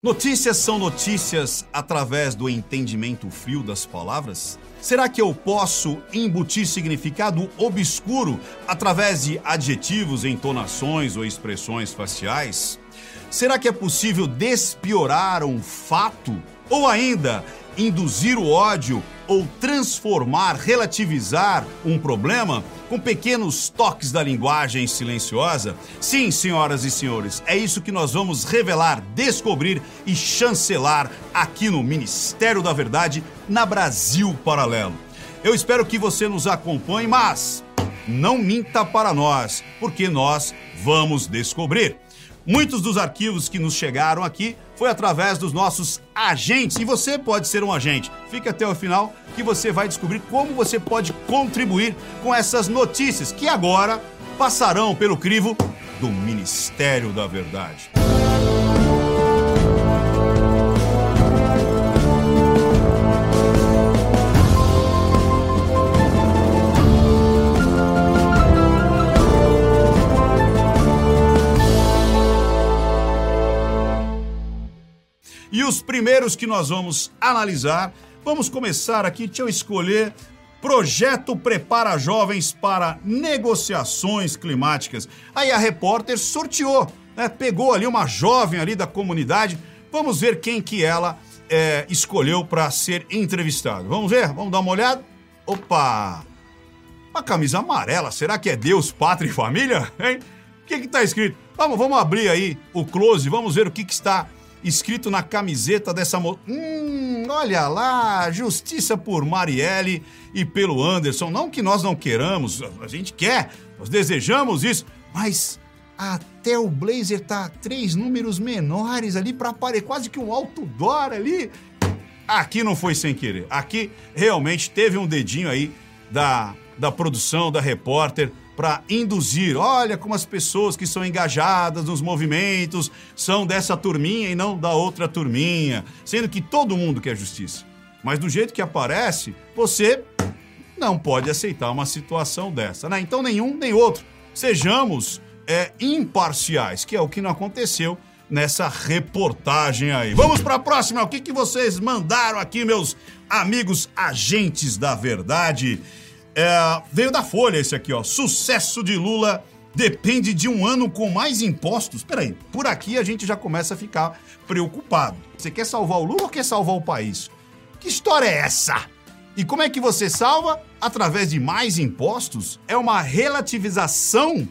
Notícias são notícias através do entendimento frio das palavras? Será que eu posso embutir significado obscuro através de adjetivos, entonações ou expressões faciais? Será que é possível despiorar um fato? Ou ainda, induzir o ódio ou transformar, relativizar um problema com pequenos toques da linguagem silenciosa? Sim, senhoras e senhores, é isso que nós vamos revelar, descobrir e chancelar aqui no Ministério da Verdade, na Brasil Paralelo. Eu espero que você nos acompanhe, mas não minta para nós, porque nós vamos descobrir. Muitos dos arquivos que nos chegaram aqui foi através dos nossos agentes e você pode ser um agente. Fique até o final que você vai descobrir como você pode contribuir com essas notícias que agora passarão pelo crivo do Ministério da Verdade. E os primeiros que nós vamos analisar, vamos começar aqui, deixa eu escolher. Projeto prepara jovens para negociações climáticas. Aí a repórter sorteou, né? Pegou ali uma jovem ali da comunidade. Vamos ver quem que ela é, escolheu para ser entrevistado. Vamos ver? Vamos dar uma olhada? Opa! Uma camisa amarela, será que é Deus, Pátria e Família? Hein? O que que tá escrito? Vamos, vamos abrir aí o close, vamos ver o que que está escrito na camiseta dessa moça. Hum, olha lá, justiça por Marielle e pelo Anderson. Não que nós não queiramos, a gente quer, nós desejamos isso, mas até o blazer tá três números menores ali para aparecer quase que um outdoor ali. Aqui não foi sem querer. Aqui realmente teve um dedinho aí da, da produção, da repórter para induzir. Olha como as pessoas que são engajadas nos movimentos são dessa turminha e não da outra turminha, sendo que todo mundo quer justiça. Mas do jeito que aparece, você não pode aceitar uma situação dessa, né? Então nenhum nem outro. Sejamos é, imparciais, que é o que não aconteceu nessa reportagem aí. Vamos para a próxima. O que, que vocês mandaram aqui, meus amigos agentes da verdade? É, veio da Folha esse aqui, ó. Sucesso de Lula depende de um ano com mais impostos. Peraí, por aqui a gente já começa a ficar preocupado. Você quer salvar o Lula ou quer salvar o país? Que história é essa? E como é que você salva? Através de mais impostos? É uma relativização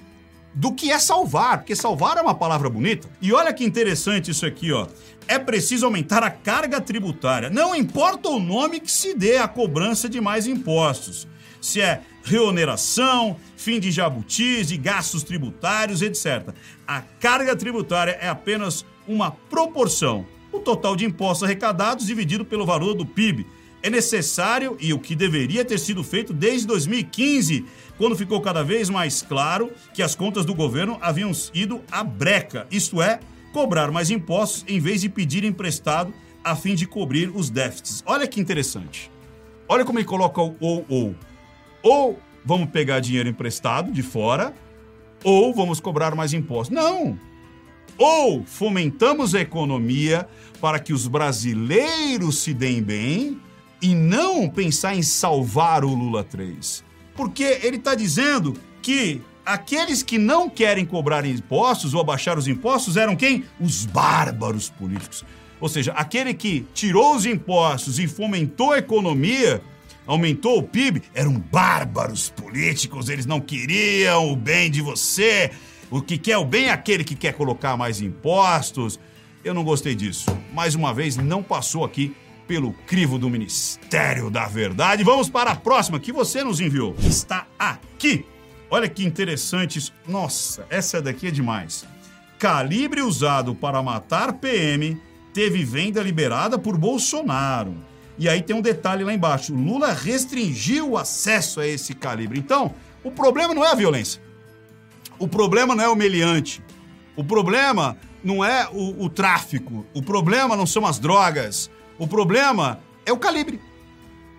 do que é salvar, porque salvar é uma palavra bonita. E olha que interessante isso aqui, ó. É preciso aumentar a carga tributária. Não importa o nome que se dê à cobrança de mais impostos se é reoneração, fim de jabutis, de gastos tributários, etc. A carga tributária é apenas uma proporção. O total de impostos arrecadados dividido pelo valor do PIB. É necessário e o que deveria ter sido feito desde 2015, quando ficou cada vez mais claro que as contas do governo haviam ido à breca, isto é, cobrar mais impostos em vez de pedir emprestado a fim de cobrir os déficits. Olha que interessante. Olha como ele coloca o ou ou ou vamos pegar dinheiro emprestado de fora, ou vamos cobrar mais impostos. Não! Ou fomentamos a economia para que os brasileiros se deem bem e não pensar em salvar o Lula 3. Porque ele está dizendo que aqueles que não querem cobrar impostos ou abaixar os impostos eram quem? Os bárbaros políticos. Ou seja, aquele que tirou os impostos e fomentou a economia aumentou o PIB, eram bárbaros políticos, eles não queriam o bem de você. O que quer o bem é aquele que quer colocar mais impostos. Eu não gostei disso. Mais uma vez, não passou aqui pelo crivo do Ministério da Verdade. Vamos para a próxima que você nos enviou. Está aqui. Olha que interessante isso. Nossa, essa daqui é demais. Calibre usado para matar PM teve venda liberada por Bolsonaro. E aí tem um detalhe lá embaixo: Lula restringiu o acesso a esse calibre. Então, o problema não é a violência. O problema não é o meliante. O problema não é o, o tráfico. O problema não são as drogas. O problema é o calibre.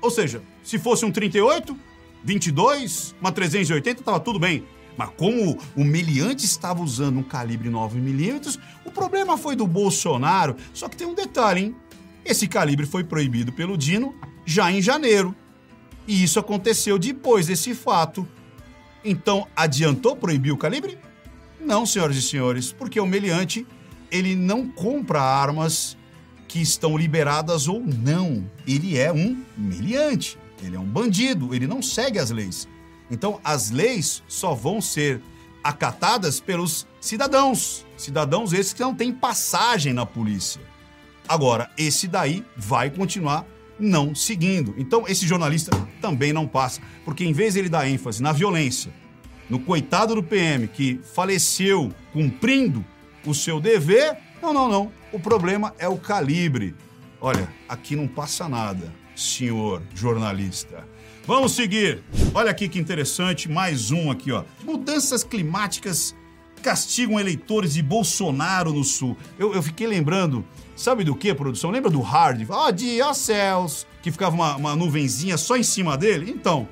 Ou seja, se fosse um 38, 22, uma 380, tava tudo bem. Mas como o meliante estava usando um calibre 9mm, o problema foi do Bolsonaro. Só que tem um detalhe, hein? Esse calibre foi proibido pelo Dino já em janeiro. E isso aconteceu depois desse fato. Então, adiantou proibir o calibre? Não, senhoras e senhores, porque o meliante, ele não compra armas que estão liberadas ou não. Ele é um meliante, ele é um bandido, ele não segue as leis. Então, as leis só vão ser acatadas pelos cidadãos. Cidadãos esses que não têm passagem na polícia. Agora, esse daí vai continuar não seguindo. Então, esse jornalista também não passa, porque em vez ele dar ênfase na violência, no coitado do PM que faleceu cumprindo o seu dever, não, não, não. O problema é o calibre. Olha, aqui não passa nada, senhor jornalista. Vamos seguir. Olha aqui que interessante, mais um aqui, ó. Mudanças climáticas castigam eleitores de Bolsonaro no Sul. Eu, eu fiquei lembrando, sabe do que, produção? Lembra do Hard? Ó, oh, dia céus, que ficava uma, uma nuvenzinha só em cima dele? Então,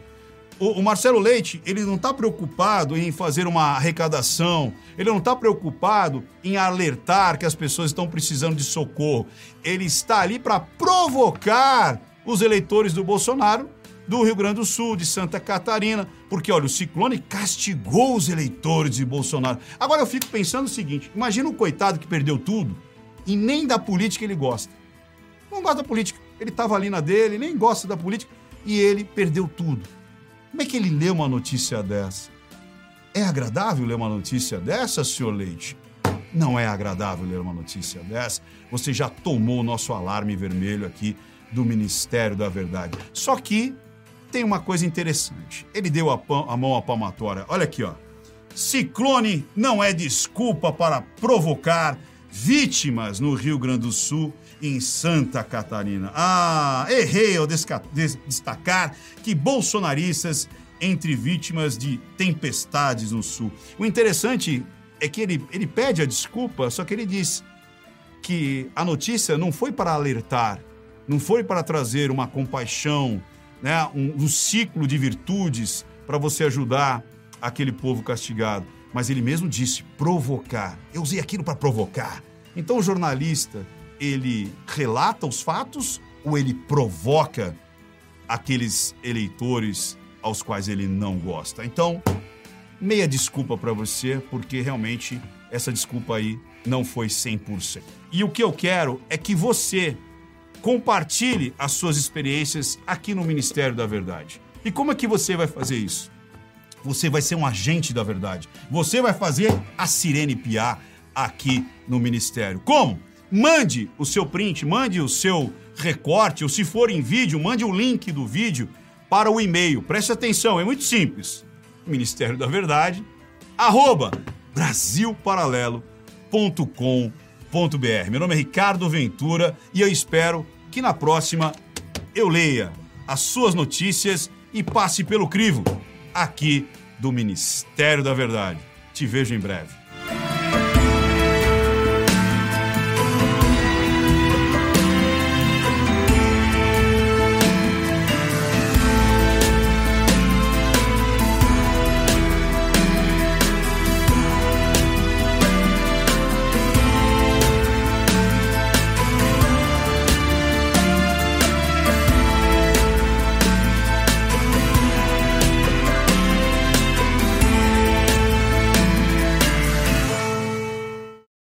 o, Marcelo Leite, ele não está preocupado em fazer uma arrecadação, ele não está preocupado em alertar que as pessoas estão precisando de socorro. Ele está ali para provocar os eleitores do Bolsonaro do Rio Grande do Sul, de Santa Catarina, porque olha, o ciclone castigou os eleitores de Bolsonaro. Agora eu fico pensando o seguinte: imagina um coitado que perdeu tudo e nem da política ele gosta. Não gosta da política. Ele estava ali na dele, nem gosta da política e ele perdeu tudo. Como é que ele lê uma notícia dessa? É agradável ler uma notícia dessa, senhor Leite? Não é agradável ler uma notícia dessa. Você já tomou o nosso alarme vermelho aqui do Ministério da Verdade. Só que tem uma coisa interessante. Ele deu a, a mão à palmatória. Olha aqui, ó. Ciclone não é desculpa para provocar vítimas no Rio Grande do Sul em Santa Catarina. Ah, errei ao destacar que bolsonaristas entre vítimas de tempestades no Sul. O interessante é que ele, ele pede a desculpa, só que ele diz que a notícia não foi para alertar, não foi para trazer uma compaixão, né, um, um ciclo de virtudes para você ajudar aquele povo castigado. Mas ele mesmo disse provocar. Eu usei aquilo para provocar. Então o jornalista, ele relata os fatos ou ele provoca aqueles eleitores aos quais ele não gosta? Então, meia desculpa para você, porque realmente essa desculpa aí não foi 100%. E o que eu quero é que você Compartilhe as suas experiências aqui no Ministério da Verdade. E como é que você vai fazer isso? Você vai ser um agente da verdade. Você vai fazer a sirene piar aqui no Ministério. Como? Mande o seu print, mande o seu recorte, ou se for em vídeo, mande o link do vídeo para o e-mail. Preste atenção, é muito simples. Ministério da Verdade, arroba brasilparalelo.com.br. Meu nome é Ricardo Ventura e eu espero que na próxima eu leia as suas notícias e passe pelo crivo aqui do Ministério da Verdade. Te vejo em breve.